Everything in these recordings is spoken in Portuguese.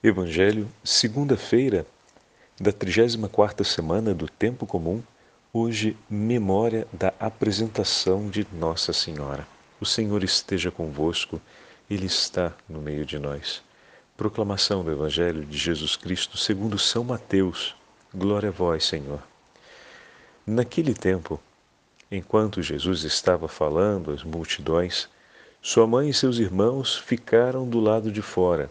Evangelho, segunda-feira da 34ª semana do Tempo Comum, hoje memória da apresentação de Nossa Senhora. O Senhor esteja convosco, Ele está no meio de nós. Proclamação do Evangelho de Jesus Cristo segundo São Mateus. Glória a vós, Senhor. Naquele tempo, enquanto Jesus estava falando às multidões, sua mãe e seus irmãos ficaram do lado de fora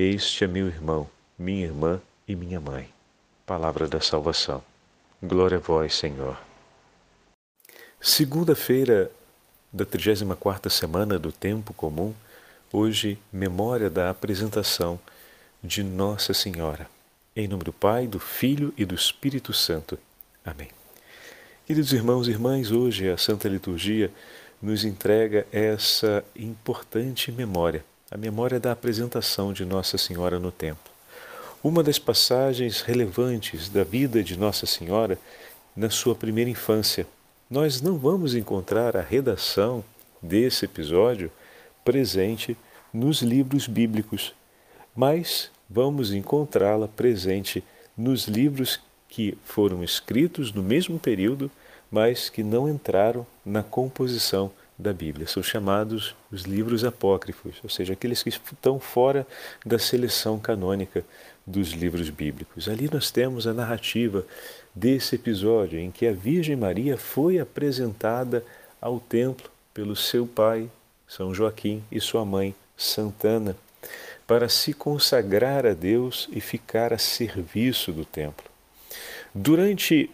este é meu irmão, minha irmã e minha mãe. Palavra da salvação. Glória a vós, Senhor. Segunda-feira da 34ª semana do tempo comum, hoje memória da apresentação de Nossa Senhora. Em nome do Pai, do Filho e do Espírito Santo. Amém. Queridos irmãos e irmãs, hoje a Santa Liturgia nos entrega essa importante memória a memória da apresentação de Nossa Senhora no templo. Uma das passagens relevantes da vida de Nossa Senhora na sua primeira infância. Nós não vamos encontrar a redação desse episódio presente nos livros bíblicos, mas vamos encontrá-la presente nos livros que foram escritos no mesmo período, mas que não entraram na composição da Bíblia. São chamados os livros apócrifos, ou seja, aqueles que estão fora da seleção canônica dos livros bíblicos. Ali nós temos a narrativa desse episódio em que a Virgem Maria foi apresentada ao templo pelo seu pai, São Joaquim, e sua mãe, Santana, para se consagrar a Deus e ficar a serviço do templo. Durante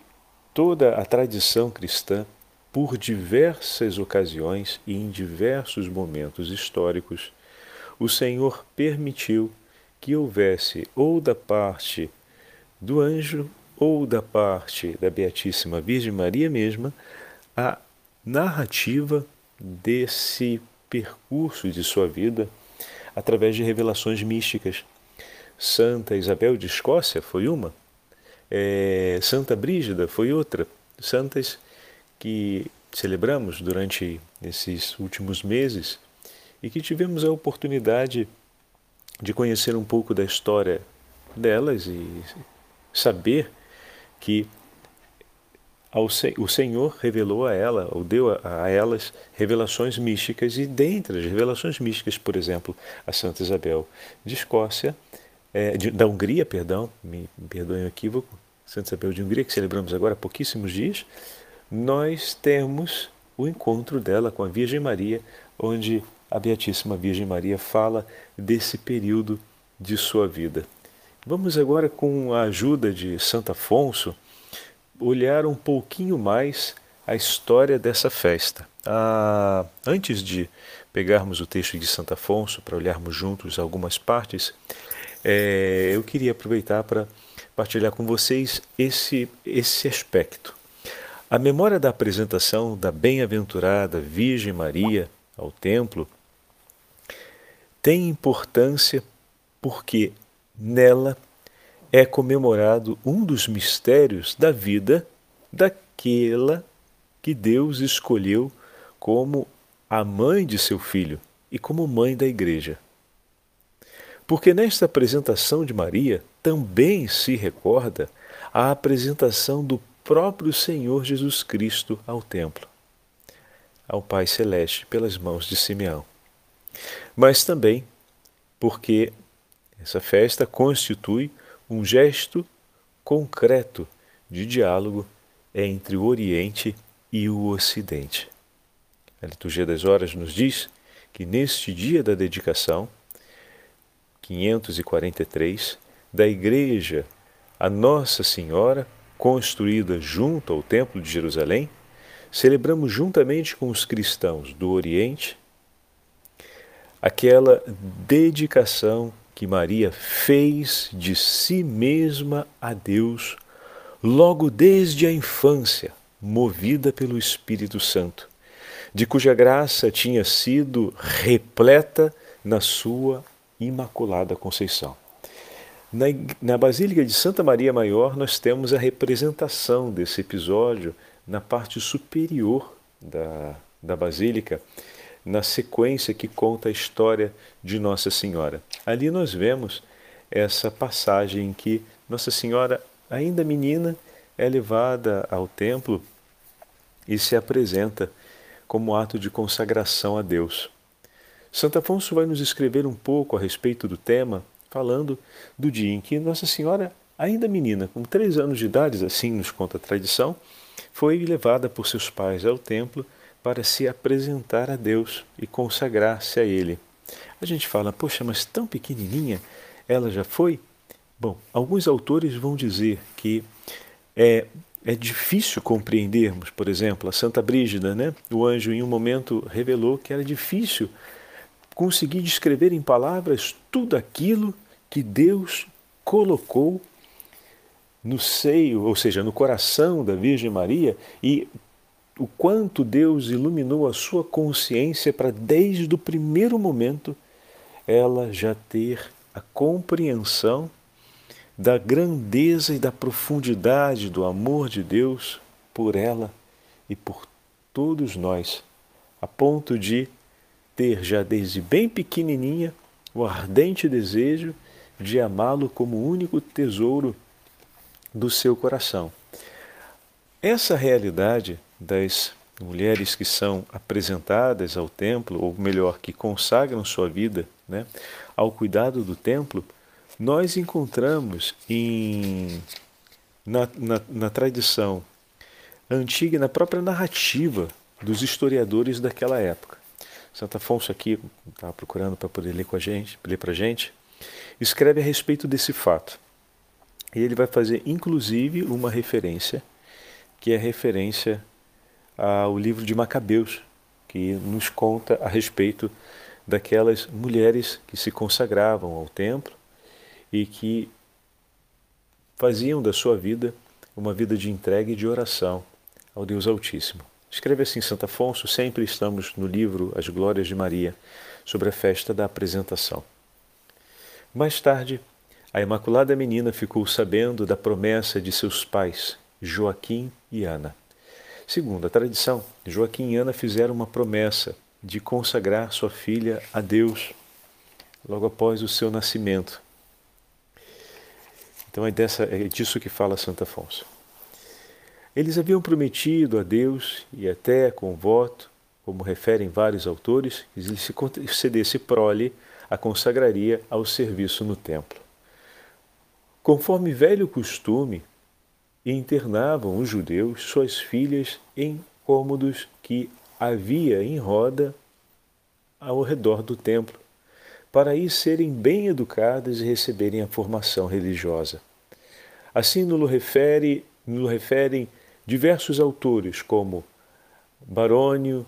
toda a tradição cristã, por diversas ocasiões e em diversos momentos históricos, o Senhor permitiu que houvesse, ou da parte do anjo, ou da parte da Beatíssima Virgem Maria mesma, a narrativa desse percurso de sua vida através de revelações místicas. Santa Isabel de Escócia foi uma, é, Santa Brígida foi outra, santas que celebramos durante esses últimos meses e que tivemos a oportunidade de conhecer um pouco da história delas e saber que o Senhor revelou a ela, ou deu a, a, elas revelações místicas, e dentre as revelações místicas, por exemplo, a Santa Isabel de Escócia, é, de, da Hungria, perdão, me, me perdoem o equívoco, Santa Isabel de Hungria, que celebramos agora há pouquíssimos dias, nós temos o encontro dela com a Virgem Maria, onde a Beatíssima Virgem Maria fala desse período de sua vida. Vamos agora, com a ajuda de Santo Afonso, olhar um pouquinho mais a história dessa festa. Ah, antes de pegarmos o texto de Santo Afonso para olharmos juntos algumas partes, é, eu queria aproveitar para partilhar com vocês esse, esse aspecto. A memória da apresentação da bem-aventurada Virgem Maria ao templo tem importância porque nela é comemorado um dos mistérios da vida daquela que Deus escolheu como a mãe de seu filho e como mãe da igreja. Porque nesta apresentação de Maria também se recorda a apresentação do próprio Senhor Jesus Cristo ao templo, ao Pai Celeste, pelas mãos de Simeão. Mas também porque essa festa constitui um gesto concreto de diálogo entre o Oriente e o Ocidente. A liturgia das horas nos diz que neste dia da dedicação, 543, da Igreja a Nossa Senhora construída junto ao Templo de Jerusalém, celebramos juntamente com os cristãos do Oriente aquela dedicação que Maria fez de si mesma a Deus logo desde a infância, movida pelo Espírito Santo, de cuja graça tinha sido repleta na sua Imaculada Conceição. Na, na Basílica de Santa Maria Maior, nós temos a representação desse episódio na parte superior da, da Basílica, na sequência que conta a história de Nossa Senhora. Ali nós vemos essa passagem em que Nossa Senhora, ainda menina, é levada ao templo e se apresenta como ato de consagração a Deus. Santo Afonso vai nos escrever um pouco a respeito do tema, falando do dia em que Nossa Senhora, ainda menina, com três anos de idade, assim nos conta a tradição, foi levada por seus pais ao templo para se apresentar a Deus e consagrar-se a Ele. A gente fala, poxa, mas tão pequenininha ela já foi? Bom, alguns autores vão dizer que é, é difícil compreendermos, por exemplo, a Santa Brígida, né? O anjo em um momento revelou que era difícil conseguir descrever em palavras tudo aquilo que Deus colocou no seio, ou seja, no coração da Virgem Maria e o quanto Deus iluminou a sua consciência para, desde o primeiro momento, ela já ter a compreensão da grandeza e da profundidade do amor de Deus por ela e por todos nós, a ponto de ter já desde bem pequenininha o ardente desejo de amá-lo como único tesouro do seu coração. Essa realidade das mulheres que são apresentadas ao templo, ou melhor, que consagram sua vida né, ao cuidado do templo, nós encontramos em, na, na, na tradição antiga, na própria narrativa dos historiadores daquela época. Santo Afonso aqui estava procurando para poder ler com a gente, ler para a gente, escreve a respeito desse fato. E ele vai fazer inclusive uma referência, que é referência ao livro de Macabeus, que nos conta a respeito daquelas mulheres que se consagravam ao templo e que faziam da sua vida uma vida de entrega e de oração ao Deus Altíssimo. Escreve assim Santo Afonso, sempre estamos no livro As Glórias de Maria, sobre a festa da apresentação. Mais tarde, a Imaculada Menina ficou sabendo da promessa de seus pais, Joaquim e Ana. Segundo a tradição, Joaquim e Ana fizeram uma promessa de consagrar sua filha a Deus logo após o seu nascimento. Então é, dessa, é disso que fala Santo Afonso. Eles haviam prometido a Deus, e até com voto, como referem vários autores, que se concedesse prole, a consagraria ao serviço no templo. Conforme velho costume, internavam os judeus suas filhas em cômodos que havia em roda ao redor do templo, para aí serem bem educadas e receberem a formação religiosa. Assim nos refere, referem diversos autores como Barônio,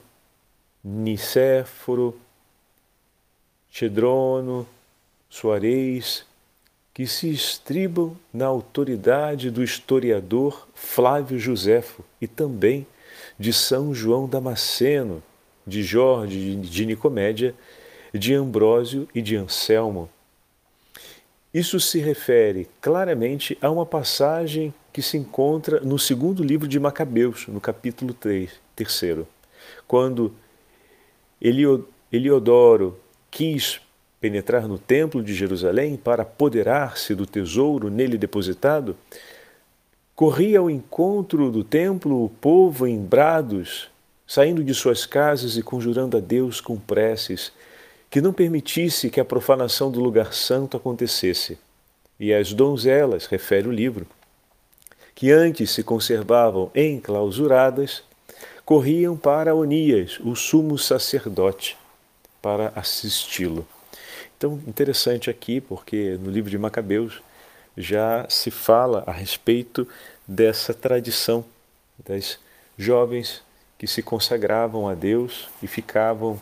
Nicéforo, Chedrono, Soares, que se estribam na autoridade do historiador Flávio Joséfo e também de São João Damasceno, de Jorge de Nicomédia, de Ambrósio e de Anselmo. Isso se refere claramente a uma passagem que se encontra no segundo livro de Macabeus, no capítulo 3, terceiro, quando Eliodoro quis penetrar no templo de Jerusalém para apoderar-se do tesouro nele depositado, corria ao encontro do templo o povo em brados, saindo de suas casas e conjurando a Deus com preces, que não permitisse que a profanação do lugar santo acontecesse. E as donzelas, refere o livro, que antes se conservavam enclausuradas, corriam para Onias, o sumo sacerdote, para assisti-lo. Então, interessante aqui, porque no livro de Macabeus já se fala a respeito dessa tradição das jovens que se consagravam a Deus e ficavam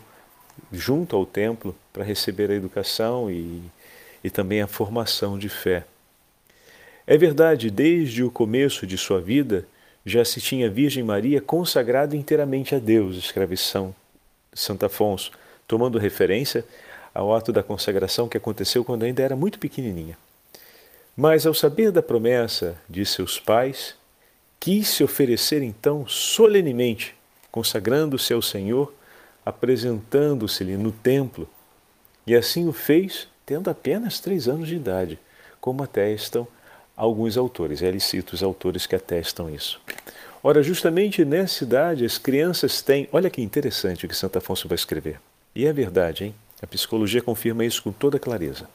junto ao templo para receber a educação e, e também a formação de fé. É verdade, desde o começo de sua vida, já se tinha Virgem Maria consagrada inteiramente a Deus, escreve São Santo Afonso, tomando referência ao ato da consagração que aconteceu quando ainda era muito pequenininha. Mas, ao saber da promessa de seus pais, quis se oferecer então solenemente, consagrando-se ao Senhor, apresentando-se-lhe no templo, e assim o fez tendo apenas três anos de idade, como atestam alguns autores. Ele cita os autores que atestam isso. Ora, justamente nessa idade as crianças têm. Olha que interessante o que Santo Afonso vai escrever. E é verdade, hein? A psicologia confirma isso com toda clareza.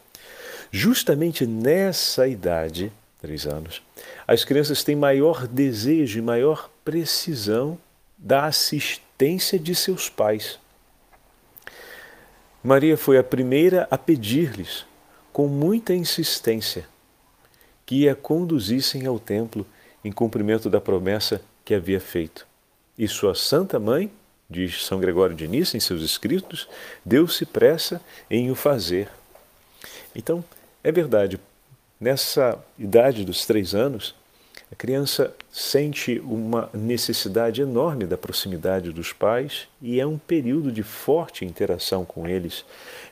Justamente nessa idade, três anos, as crianças têm maior desejo e maior precisão da assistência de seus pais. Maria foi a primeira a pedir-lhes, com muita insistência, que a conduzissem ao templo em cumprimento da promessa que havia feito. E sua santa mãe, diz São Gregório de Nissa em seus escritos, deu-se pressa em o fazer. Então, é verdade, nessa idade dos três anos, a criança sente uma necessidade enorme da proximidade dos pais e é um período de forte interação com eles,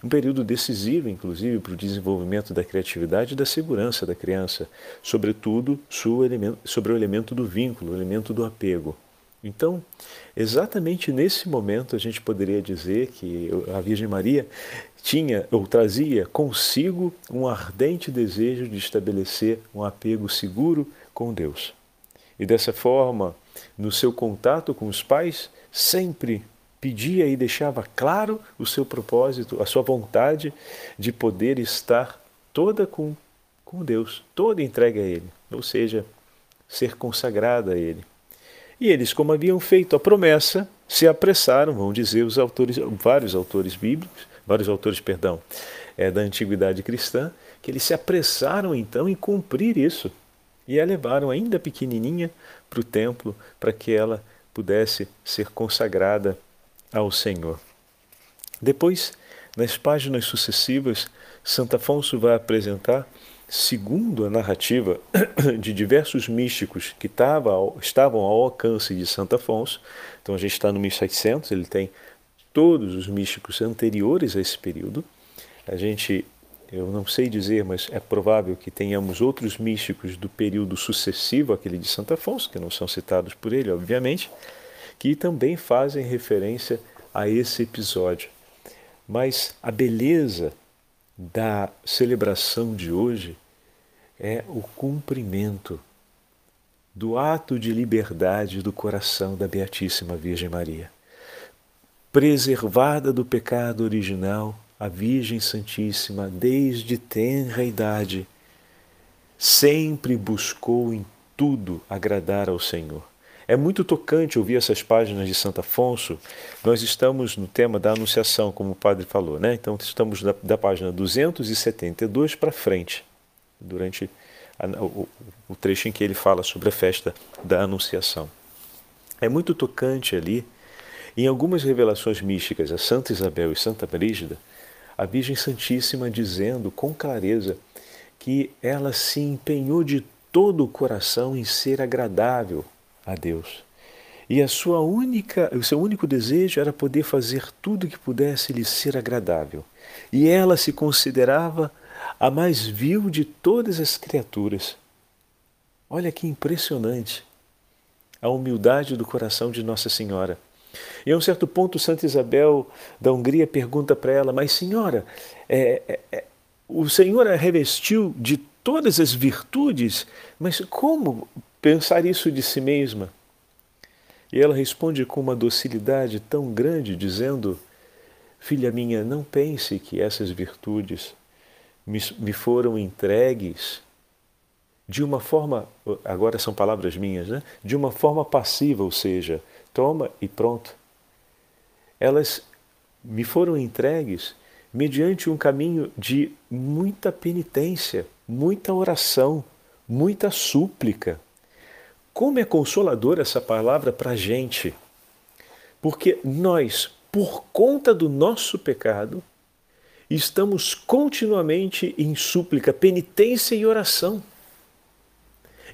um período decisivo, inclusive, para o desenvolvimento da criatividade e da segurança da criança, sobretudo sobre o elemento do vínculo, o elemento do apego. Então, exatamente nesse momento a gente poderia dizer que a Virgem Maria tinha ou trazia consigo um ardente desejo de estabelecer um apego seguro com Deus. E dessa forma, no seu contato com os pais, sempre pedia e deixava claro o seu propósito, a sua vontade de poder estar toda com, com Deus, toda entregue a Ele, ou seja, ser consagrada a Ele. E eles, como haviam feito a promessa, se apressaram, vão dizer os autores, vários autores bíblicos, vários autores, perdão, é, da antiguidade cristã, que eles se apressaram então em cumprir isso. E a levaram ainda pequenininha para o templo para que ela pudesse ser consagrada ao Senhor. Depois, nas páginas sucessivas, Santo Afonso vai apresentar, segundo a narrativa de diversos místicos que tava, estavam ao alcance de Santo Afonso, então a gente está no 1700, ele tem todos os místicos anteriores a esse período. A gente eu não sei dizer, mas é provável que tenhamos outros místicos do período sucessivo àquele de Santo Afonso, que não são citados por ele, obviamente, que também fazem referência a esse episódio. Mas a beleza da celebração de hoje é o cumprimento do ato de liberdade do coração da Beatíssima Virgem Maria. Preservada do pecado original, a Virgem Santíssima, desde tenra idade, sempre buscou em tudo agradar ao Senhor. É muito tocante ouvir essas páginas de Santo Afonso. Nós estamos no tema da Anunciação, como o padre falou, né? Então estamos da, da página 272 para frente, durante a, o, o trecho em que ele fala sobre a festa da Anunciação. É muito tocante ali. Em algumas revelações místicas a Santa Isabel e Santa Brígida, a Virgem Santíssima dizendo com clareza que ela se empenhou de todo o coração em ser agradável a Deus. E a sua única, o seu único desejo era poder fazer tudo que pudesse lhe ser agradável. E ela se considerava a mais vil de todas as criaturas. Olha que impressionante a humildade do coração de Nossa Senhora. E a um certo ponto, Santa Isabel da Hungria pergunta para ela: Mas, senhora, é, é, é, o Senhor a revestiu de todas as virtudes, mas como pensar isso de si mesma? E ela responde com uma docilidade tão grande, dizendo: Filha minha, não pense que essas virtudes me, me foram entregues de uma forma, agora são palavras minhas, né? de uma forma passiva, ou seja, toma e pronto. Elas me foram entregues mediante um caminho de muita penitência, muita oração, muita súplica. Como é consoladora essa palavra para a gente? Porque nós, por conta do nosso pecado, estamos continuamente em súplica, penitência e oração.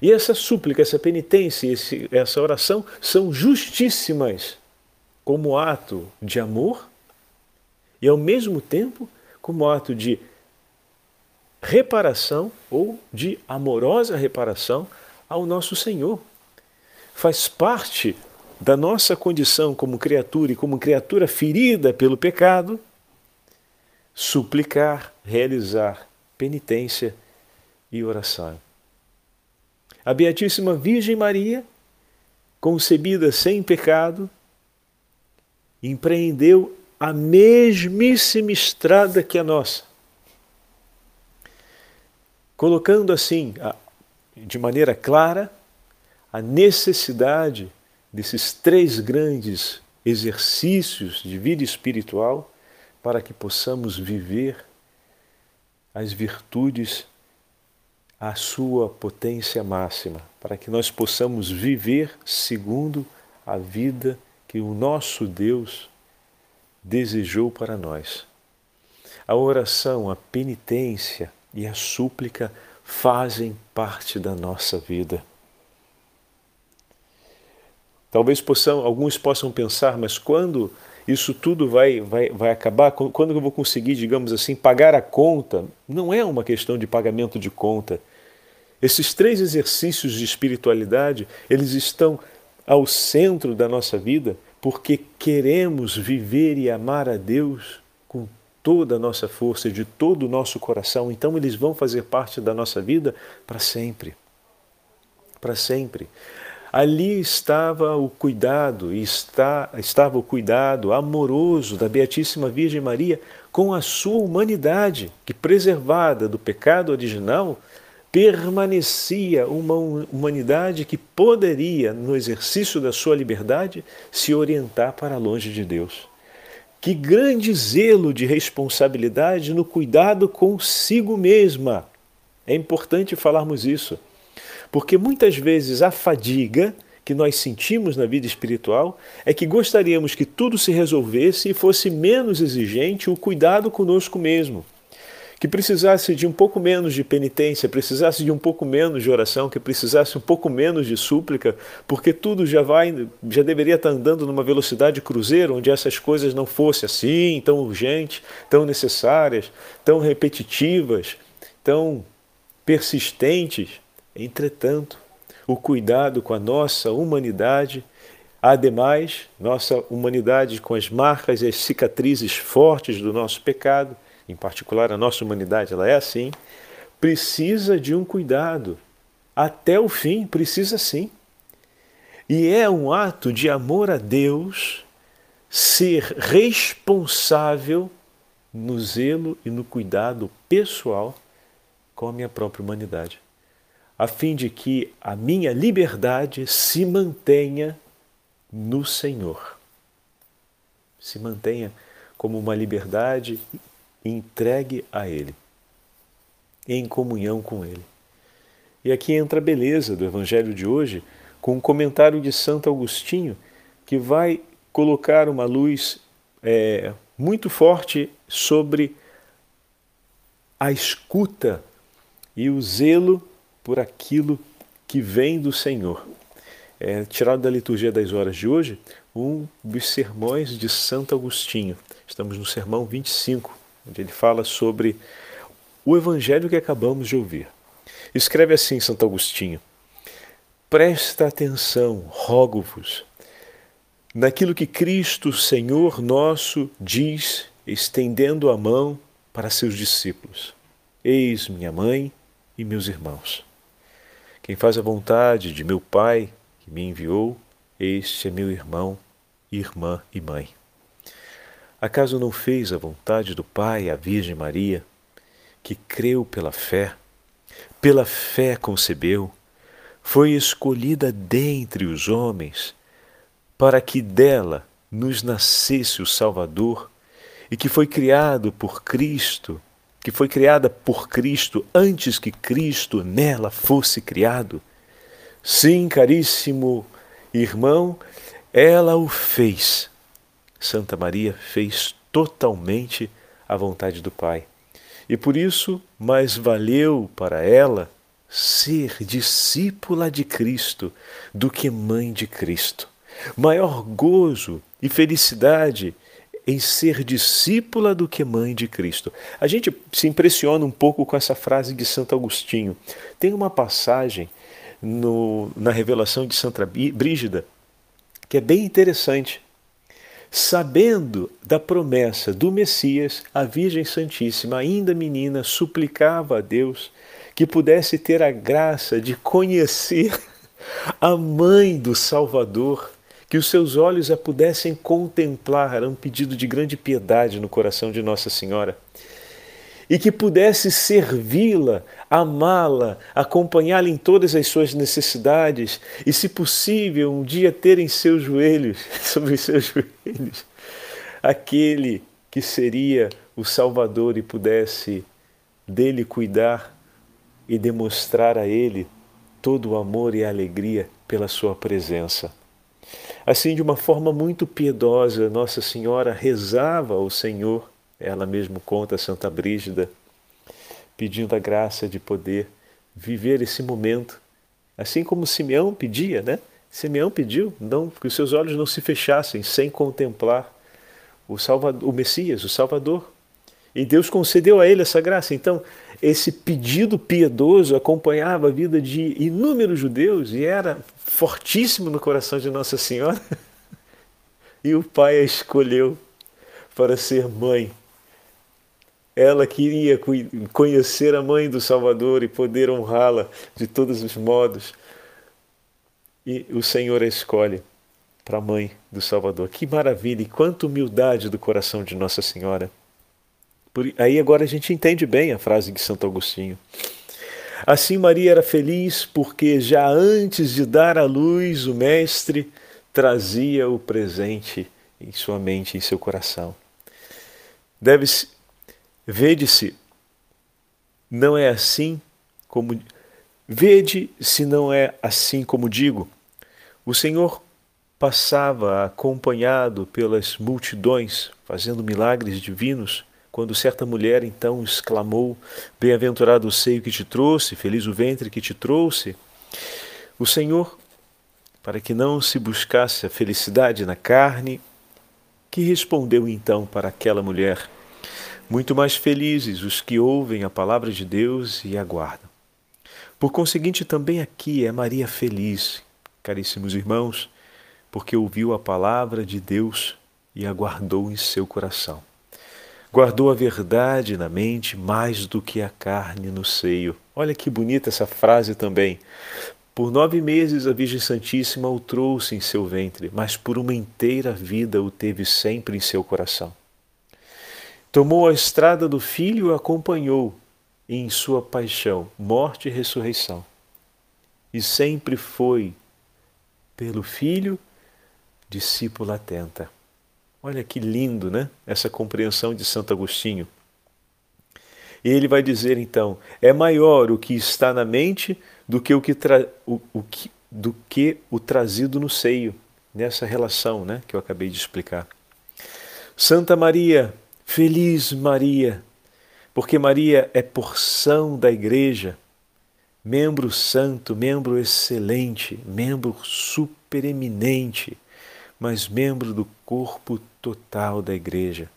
E essa súplica, essa penitência, esse, essa oração são justíssimas como ato de amor e, ao mesmo tempo, como ato de reparação ou de amorosa reparação ao nosso Senhor. Faz parte da nossa condição como criatura e como criatura ferida pelo pecado, suplicar, realizar penitência e oração. A Beatíssima Virgem Maria, concebida sem pecado, empreendeu a mesmíssima estrada que a nossa, colocando assim, de maneira clara, a necessidade desses três grandes exercícios de vida espiritual para que possamos viver as virtudes à sua potência máxima, para que nós possamos viver segundo a vida que o nosso Deus desejou para nós. A oração, a penitência e a súplica fazem parte da nossa vida. Talvez possam, alguns possam pensar, mas quando isso tudo vai, vai, vai acabar? Quando eu vou conseguir, digamos assim, pagar a conta? Não é uma questão de pagamento de conta. Esses três exercícios de espiritualidade, eles estão ao centro da nossa vida porque queremos viver e amar a Deus com toda a nossa força, de todo o nosso coração. Então, eles vão fazer parte da nossa vida para sempre. Para sempre ali estava o cuidado, está, estava o cuidado amoroso da Beatíssima Virgem Maria com a sua humanidade, que preservada do pecado original, permanecia uma humanidade que poderia, no exercício da sua liberdade, se orientar para longe de Deus. Que grande zelo de responsabilidade no cuidado consigo mesma. É importante falarmos isso. Porque muitas vezes a fadiga que nós sentimos na vida espiritual é que gostaríamos que tudo se resolvesse e fosse menos exigente o cuidado conosco mesmo. Que precisasse de um pouco menos de penitência, precisasse de um pouco menos de oração, que precisasse um pouco menos de súplica, porque tudo já vai, já deveria estar andando numa velocidade cruzeiro, onde essas coisas não fossem assim, tão urgentes, tão necessárias, tão repetitivas, tão persistentes. Entretanto, o cuidado com a nossa humanidade, ademais, nossa humanidade com as marcas e as cicatrizes fortes do nosso pecado, em particular a nossa humanidade, ela é assim, precisa de um cuidado. Até o fim, precisa sim. E é um ato de amor a Deus ser responsável no zelo e no cuidado pessoal com a minha própria humanidade a fim de que a minha liberdade se mantenha no Senhor. Se mantenha como uma liberdade entregue a Ele, em comunhão com Ele. E aqui entra a beleza do Evangelho de hoje, com um comentário de Santo Agostinho, que vai colocar uma luz é, muito forte sobre a escuta e o zelo por aquilo que vem do Senhor. É tirado da liturgia das horas de hoje um dos sermões de Santo Agostinho. Estamos no sermão 25, onde ele fala sobre o evangelho que acabamos de ouvir. Escreve assim Santo Agostinho: Presta atenção, rogo-vos, naquilo que Cristo, Senhor nosso, diz, estendendo a mão para seus discípulos: Eis minha mãe e meus irmãos. Quem faz a vontade de meu Pai que me enviou, este é meu irmão, irmã e mãe. Acaso não fez a vontade do Pai a Virgem Maria, que creu pela fé, pela fé concebeu, foi escolhida dentre os homens, para que dela nos nascesse o Salvador, e que foi criado por Cristo que foi criada por Cristo antes que Cristo nela fosse criado? Sim, caríssimo irmão, ela o fez. Santa Maria fez totalmente à vontade do Pai. E por isso, mais valeu para ela ser discípula de Cristo do que mãe de Cristo. Maior gozo e felicidade em ser discípula do que mãe de Cristo. A gente se impressiona um pouco com essa frase de Santo Agostinho. Tem uma passagem no, na revelação de Santa Brígida que é bem interessante. Sabendo da promessa do Messias, a Virgem Santíssima, ainda menina, suplicava a Deus que pudesse ter a graça de conhecer a mãe do Salvador, que os seus olhos a pudessem contemplar. Era um pedido de grande piedade no coração de Nossa Senhora e que pudesse servi-la, amá-la, acompanhá-la em todas as suas necessidades e, se possível, um dia ter em seus joelhos, sobre seus joelhos, aquele que seria o Salvador e pudesse dele cuidar e demonstrar a ele todo o amor e a alegria pela sua presença. Assim, de uma forma muito piedosa, Nossa Senhora rezava ao Senhor ela mesmo conta, Santa Brígida, pedindo a graça de poder viver esse momento, assim como Simeão pedia, né? Simeão pediu não que os seus olhos não se fechassem sem contemplar o Salvador, o Messias, o Salvador. E Deus concedeu a ele essa graça. Então, esse pedido piedoso acompanhava a vida de inúmeros judeus e era fortíssimo no coração de Nossa Senhora. E o pai a escolheu para ser mãe ela queria conhecer a mãe do Salvador e poder honrá-la de todos os modos. E o Senhor a escolhe para a mãe do Salvador. Que maravilha e quanta humildade do coração de Nossa Senhora. Por, aí agora a gente entende bem a frase de Santo Agostinho. Assim Maria era feliz porque já antes de dar à luz o Mestre trazia o presente em sua mente, em seu coração. Deve-se Vede-se, não é assim como. Vede se não é assim como digo. O Senhor passava acompanhado pelas multidões, fazendo milagres divinos, quando certa mulher então exclamou: Bem-aventurado o seio que te trouxe, feliz o ventre que te trouxe. O Senhor, para que não se buscasse a felicidade na carne, que respondeu então para aquela mulher: muito mais felizes os que ouvem a palavra de Deus e aguardam. Por conseguinte, também aqui é Maria feliz, caríssimos irmãos, porque ouviu a palavra de Deus e aguardou em seu coração. Guardou a verdade na mente mais do que a carne no seio. Olha que bonita essa frase também. Por nove meses a Virgem Santíssima o trouxe em seu ventre, mas por uma inteira vida o teve sempre em seu coração. Tomou a estrada do Filho e acompanhou em sua paixão, morte e ressurreição. E sempre foi, pelo Filho, discípula atenta. Olha que lindo, né? Essa compreensão de Santo Agostinho. E ele vai dizer então: é maior o que está na mente do que o que, tra... o, o que... do que o trazido no seio, nessa relação né, que eu acabei de explicar. Santa Maria, Feliz Maria, porque Maria é porção da Igreja, membro santo, membro excelente, membro supereminente, mas membro do corpo total da Igreja.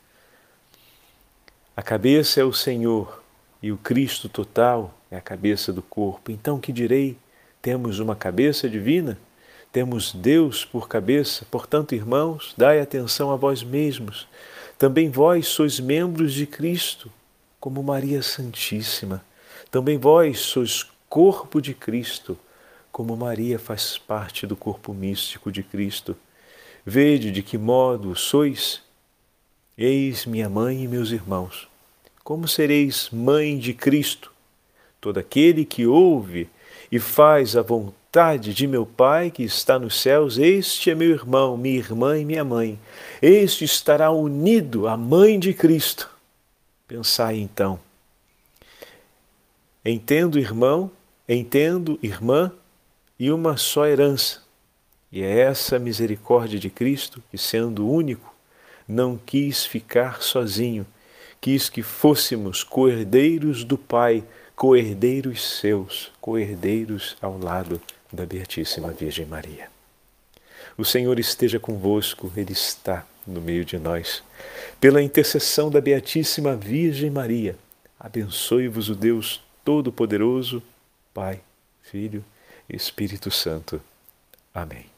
A cabeça é o Senhor e o Cristo total é a cabeça do corpo. Então, que direi? Temos uma cabeça divina? Temos Deus por cabeça? Portanto, irmãos, dai atenção a vós mesmos também vós sois membros de Cristo, como Maria Santíssima. Também vós sois corpo de Cristo, como Maria faz parte do corpo místico de Cristo. Vede de que modo sois. Eis minha mãe e meus irmãos. Como sereis mãe de Cristo? Todo aquele que ouve e faz a vontade de meu Pai que está nos céus, este é meu irmão, minha irmã e minha mãe. Este estará unido à mãe de Cristo. Pensai então. Entendo, irmão, entendo, irmã, e uma só herança. E é essa misericórdia de Cristo que, sendo único, não quis ficar sozinho, quis que fôssemos coerdeiros do Pai, coerdeiros seus, coerdeiros ao lado da Beatíssima Virgem Maria. O Senhor esteja convosco, Ele está no meio de nós. Pela intercessão da Beatíssima Virgem Maria, abençoe-vos o Deus Todo-Poderoso, Pai, Filho e Espírito Santo. Amém.